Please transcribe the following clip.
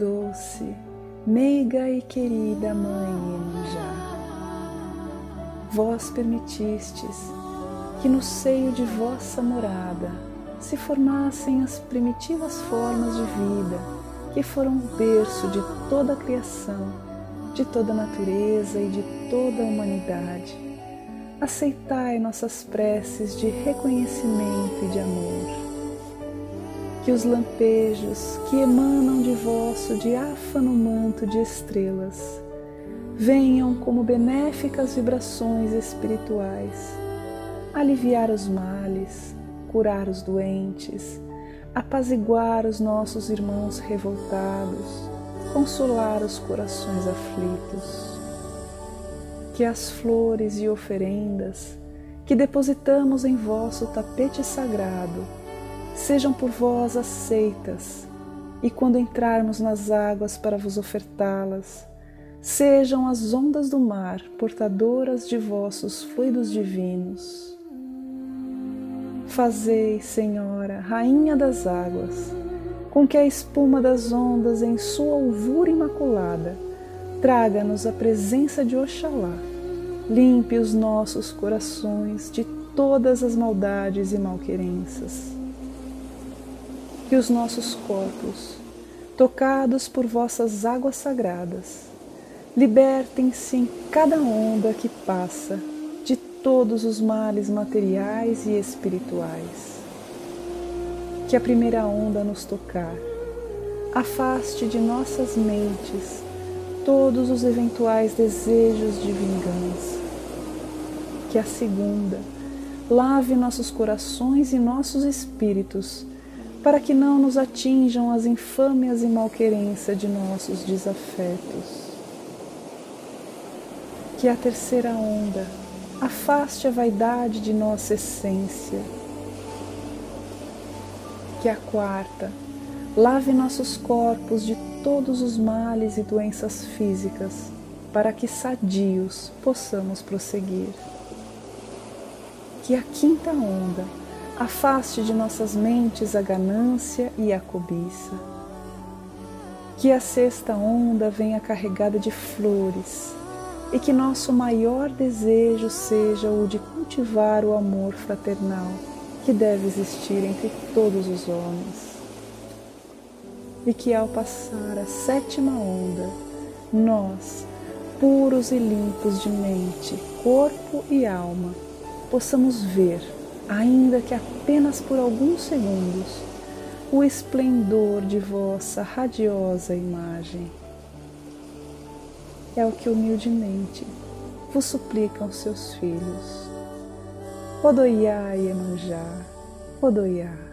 doce, meiga e querida Mãe Iemanjá. Vós permitistes que no seio de vossa morada se formassem as primitivas formas de vida que foram o berço de toda a criação, de toda a natureza e de toda a humanidade. Aceitai nossas preces de reconhecimento e de amor que os lampejos que emanam de vosso diáfano manto de estrelas venham como benéficas vibrações espirituais, aliviar os males, curar os doentes, apaziguar os nossos irmãos revoltados, consolar os corações aflitos. Que as flores e oferendas que depositamos em vosso tapete sagrado sejam por vós aceitas, e quando entrarmos nas águas para vos ofertá-las, sejam as ondas do mar portadoras de vossos fluidos divinos. Fazei, Senhora, Rainha das águas, com que a espuma das ondas em sua alvura imaculada traga-nos a presença de Oxalá, limpe os nossos corações de todas as maldades e malquerenças que os nossos corpos, tocados por vossas águas sagradas, libertem-se em cada onda que passa de todos os males materiais e espirituais. Que a primeira onda nos tocar afaste de nossas mentes todos os eventuais desejos de vingança. Que a segunda lave nossos corações e nossos espíritos para que não nos atinjam as infâmias e malquerência de nossos desafetos. Que a terceira onda afaste a vaidade de nossa essência. Que a quarta lave nossos corpos de todos os males e doenças físicas, para que sadios possamos prosseguir. Que a quinta onda afaste de nossas mentes a ganância e a cobiça. Que a sexta onda venha carregada de flores e que nosso maior desejo seja o de cultivar o amor fraternal que deve existir entre todos os homens. E que ao passar a sétima onda, nós, puros e limpos de mente, corpo e alma, possamos ver ainda que apenas por alguns segundos, o esplendor de vossa radiosa imagem. É o que humildemente vos suplicam seus filhos. Odoiá Iemanjá, Odoiá.